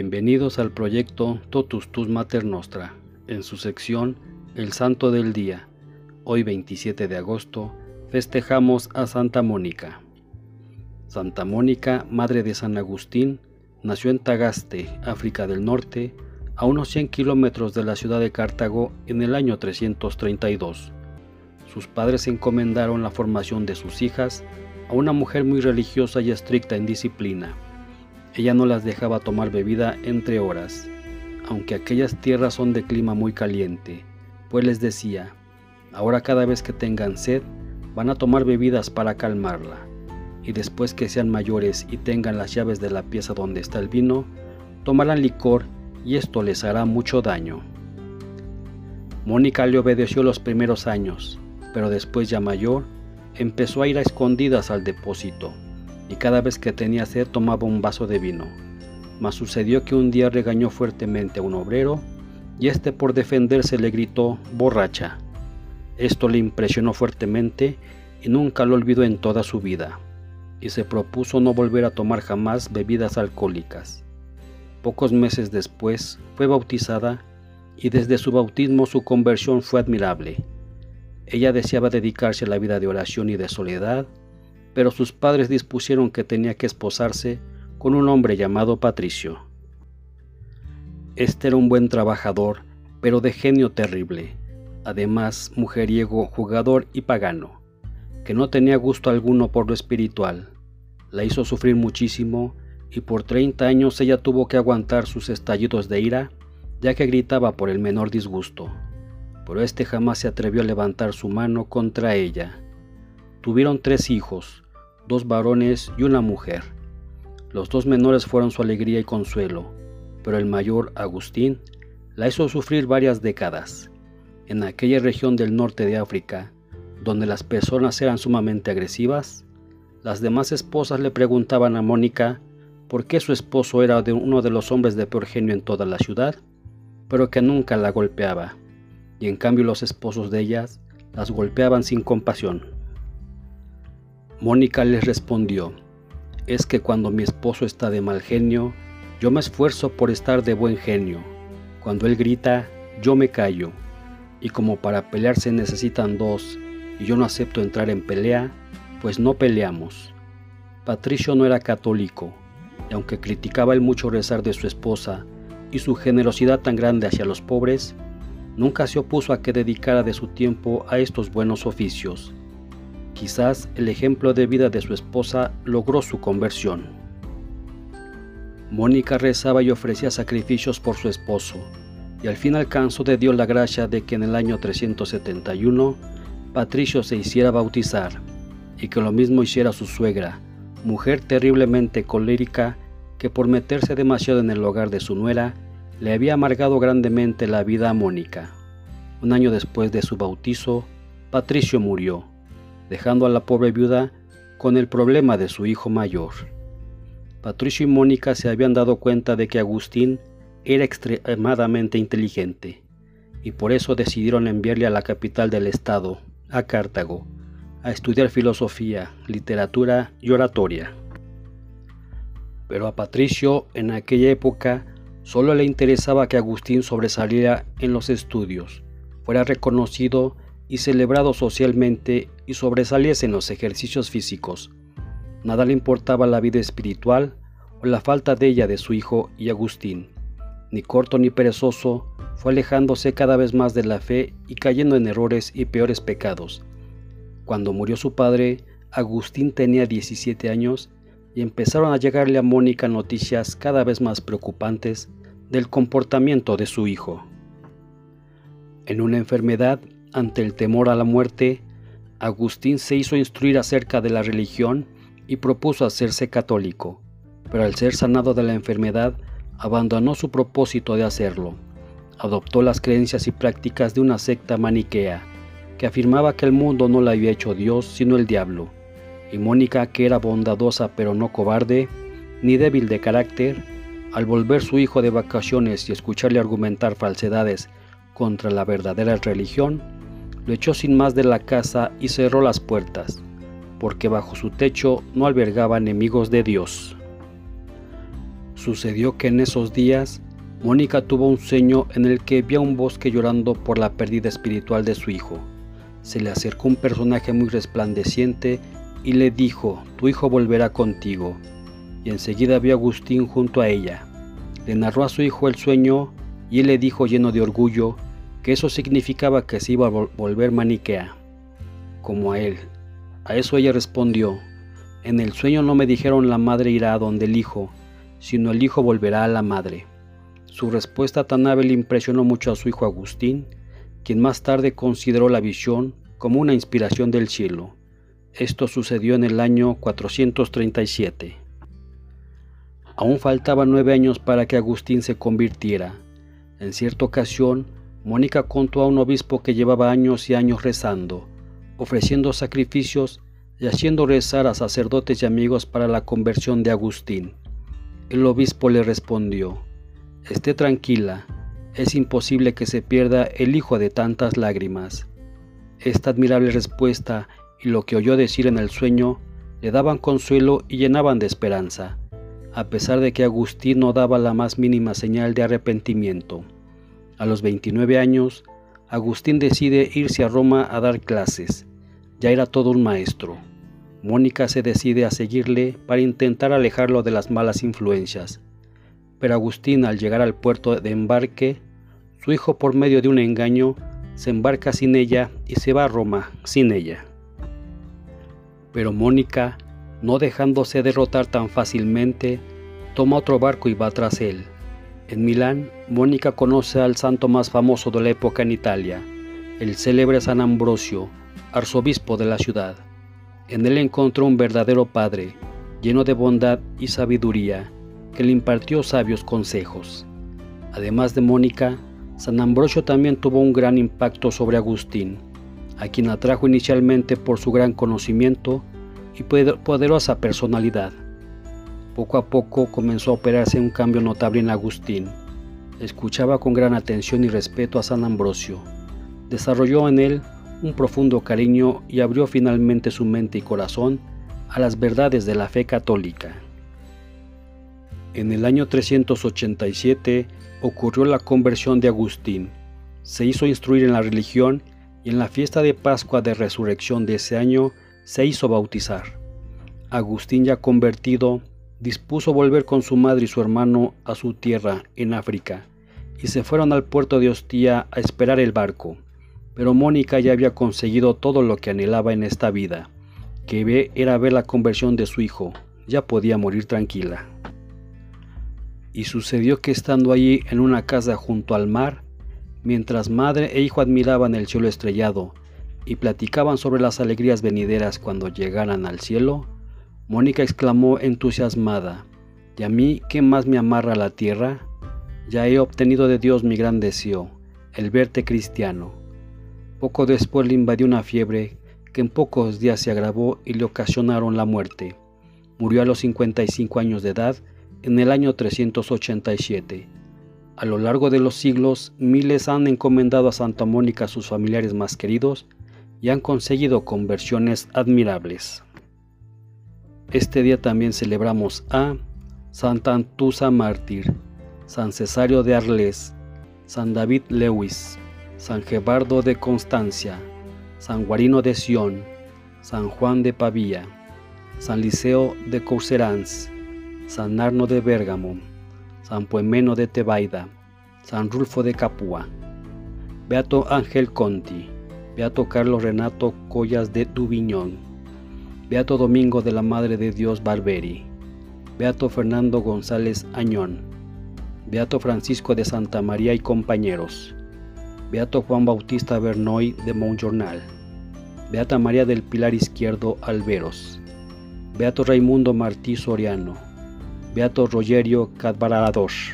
Bienvenidos al proyecto Totus Tus Mater Nostra, en su sección El Santo del Día. Hoy 27 de agosto festejamos a Santa Mónica. Santa Mónica, madre de San Agustín, nació en Tagaste, África del Norte, a unos 100 kilómetros de la ciudad de Cartago en el año 332. Sus padres encomendaron la formación de sus hijas a una mujer muy religiosa y estricta en disciplina ella no las dejaba tomar bebida entre horas, aunque aquellas tierras son de clima muy caliente, pues les decía, ahora cada vez que tengan sed, van a tomar bebidas para calmarla, y después que sean mayores y tengan las llaves de la pieza donde está el vino, tomarán licor y esto les hará mucho daño. Mónica le obedeció los primeros años, pero después ya mayor, empezó a ir a escondidas al depósito y cada vez que tenía sed tomaba un vaso de vino. Mas sucedió que un día regañó fuertemente a un obrero y éste por defenderse le gritó borracha. Esto le impresionó fuertemente y nunca lo olvidó en toda su vida, y se propuso no volver a tomar jamás bebidas alcohólicas. Pocos meses después fue bautizada y desde su bautismo su conversión fue admirable. Ella deseaba dedicarse a la vida de oración y de soledad, pero sus padres dispusieron que tenía que esposarse con un hombre llamado Patricio. Este era un buen trabajador, pero de genio terrible, además mujeriego, jugador y pagano, que no tenía gusto alguno por lo espiritual. La hizo sufrir muchísimo y por 30 años ella tuvo que aguantar sus estallidos de ira, ya que gritaba por el menor disgusto. Pero este jamás se atrevió a levantar su mano contra ella. Tuvieron tres hijos, dos varones y una mujer. Los dos menores fueron su alegría y consuelo, pero el mayor, Agustín, la hizo sufrir varias décadas. En aquella región del norte de África, donde las personas eran sumamente agresivas, las demás esposas le preguntaban a Mónica por qué su esposo era de uno de los hombres de peor genio en toda la ciudad, pero que nunca la golpeaba, y en cambio los esposos de ellas las golpeaban sin compasión. Mónica les respondió, es que cuando mi esposo está de mal genio, yo me esfuerzo por estar de buen genio. Cuando él grita, yo me callo. Y como para pelear se necesitan dos, y yo no acepto entrar en pelea, pues no peleamos. Patricio no era católico, y aunque criticaba el mucho rezar de su esposa y su generosidad tan grande hacia los pobres, nunca se opuso a que dedicara de su tiempo a estos buenos oficios. Quizás el ejemplo de vida de su esposa logró su conversión. Mónica rezaba y ofrecía sacrificios por su esposo, y al fin alcanzó de Dios la gracia de que en el año 371 Patricio se hiciera bautizar, y que lo mismo hiciera su suegra, mujer terriblemente colérica que por meterse demasiado en el hogar de su nuera, le había amargado grandemente la vida a Mónica. Un año después de su bautizo, Patricio murió dejando a la pobre viuda con el problema de su hijo mayor. Patricio y Mónica se habían dado cuenta de que Agustín era extremadamente inteligente, y por eso decidieron enviarle a la capital del estado, a Cartago, a estudiar filosofía, literatura y oratoria. Pero a Patricio en aquella época solo le interesaba que Agustín sobresaliera en los estudios, fuera reconocido y celebrado socialmente y sobresaliese en los ejercicios físicos. Nada le importaba la vida espiritual o la falta de ella de su hijo y Agustín. Ni corto ni perezoso, fue alejándose cada vez más de la fe y cayendo en errores y peores pecados. Cuando murió su padre, Agustín tenía 17 años y empezaron a llegarle a Mónica noticias cada vez más preocupantes del comportamiento de su hijo. En una enfermedad ante el temor a la muerte, Agustín se hizo instruir acerca de la religión y propuso hacerse católico, pero al ser sanado de la enfermedad, abandonó su propósito de hacerlo. Adoptó las creencias y prácticas de una secta maniquea, que afirmaba que el mundo no la había hecho Dios, sino el diablo. Y Mónica, que era bondadosa pero no cobarde, ni débil de carácter, al volver su hijo de vacaciones y escucharle argumentar falsedades contra la verdadera religión, lo echó sin más de la casa y cerró las puertas, porque bajo su techo no albergaba enemigos de Dios. Sucedió que en esos días Mónica tuvo un sueño en el que vio un bosque llorando por la pérdida espiritual de su hijo. Se le acercó un personaje muy resplandeciente y le dijo, tu hijo volverá contigo. Y enseguida vio a Agustín junto a ella. Le narró a su hijo el sueño y él le dijo lleno de orgullo que eso significaba que se iba a volver maniquea, como a él. A eso ella respondió, en el sueño no me dijeron la madre irá a donde el hijo, sino el hijo volverá a la madre. Su respuesta tan hábil impresionó mucho a su hijo Agustín, quien más tarde consideró la visión como una inspiración del cielo. Esto sucedió en el año 437. Aún faltaban nueve años para que Agustín se convirtiera. En cierta ocasión, Mónica contó a un obispo que llevaba años y años rezando, ofreciendo sacrificios y haciendo rezar a sacerdotes y amigos para la conversión de Agustín. El obispo le respondió, Esté tranquila, es imposible que se pierda el hijo de tantas lágrimas. Esta admirable respuesta y lo que oyó decir en el sueño le daban consuelo y llenaban de esperanza, a pesar de que Agustín no daba la más mínima señal de arrepentimiento. A los 29 años, Agustín decide irse a Roma a dar clases. Ya era todo un maestro. Mónica se decide a seguirle para intentar alejarlo de las malas influencias pero Agustín al llegar al puerto de embarque, su hijo por medio de un engaño se embarca sin ella y se va a Roma sin ella. Pero Mónica, no dejándose derrotar tan fácilmente, toma otro barco y va tras él. En Milán, Mónica conoce al santo más famoso de la época en Italia, el célebre San Ambrosio, arzobispo de la ciudad. En él encontró un verdadero padre, lleno de bondad y sabiduría, que le impartió sabios consejos. Además de Mónica, San Ambrosio también tuvo un gran impacto sobre Agustín, a quien atrajo inicialmente por su gran conocimiento y poderosa personalidad. Poco a poco comenzó a operarse un cambio notable en Agustín. Escuchaba con gran atención y respeto a San Ambrosio. Desarrolló en él un profundo cariño y abrió finalmente su mente y corazón a las verdades de la fe católica. En el año 387 ocurrió la conversión de Agustín. Se hizo instruir en la religión y en la fiesta de Pascua de Resurrección de ese año se hizo bautizar. Agustín ya convertido dispuso volver con su madre y su hermano a su tierra en África y se fueron al puerto de Hostia a esperar el barco. Pero Mónica ya había conseguido todo lo que anhelaba en esta vida, que era ver la conversión de su hijo, ya podía morir tranquila. Y sucedió que estando allí en una casa junto al mar, mientras madre e hijo admiraban el cielo estrellado y platicaban sobre las alegrías venideras cuando llegaran al cielo, Mónica exclamó entusiasmada, ¿y a mí qué más me amarra la tierra? Ya he obtenido de Dios mi gran deseo, el verte cristiano. Poco después le invadió una fiebre que en pocos días se agravó y le ocasionaron la muerte. Murió a los 55 años de edad en el año 387. A lo largo de los siglos, miles han encomendado a Santa Mónica a sus familiares más queridos y han conseguido conversiones admirables. Este día también celebramos a Santa Antusa Mártir, San Cesario de Arles, San David Lewis, San Gebardo de Constancia, San Guarino de Sion, San Juan de Pavía, San Liceo de Couserans, San Arno de Bérgamo, San Poemeno de Tebaida, San Rulfo de Capua, Beato Ángel Conti, Beato Carlos Renato Collas de Dubiñón, Beato Domingo de la Madre de Dios Barberi, Beato Fernando González Añón, Beato Francisco de Santa María y compañeros, Beato Juan Bautista Bernoy de Montjornal, Beata María del Pilar Izquierdo Alveros, Beato Raimundo Martí Soriano, Beato Rogerio Cadvarados.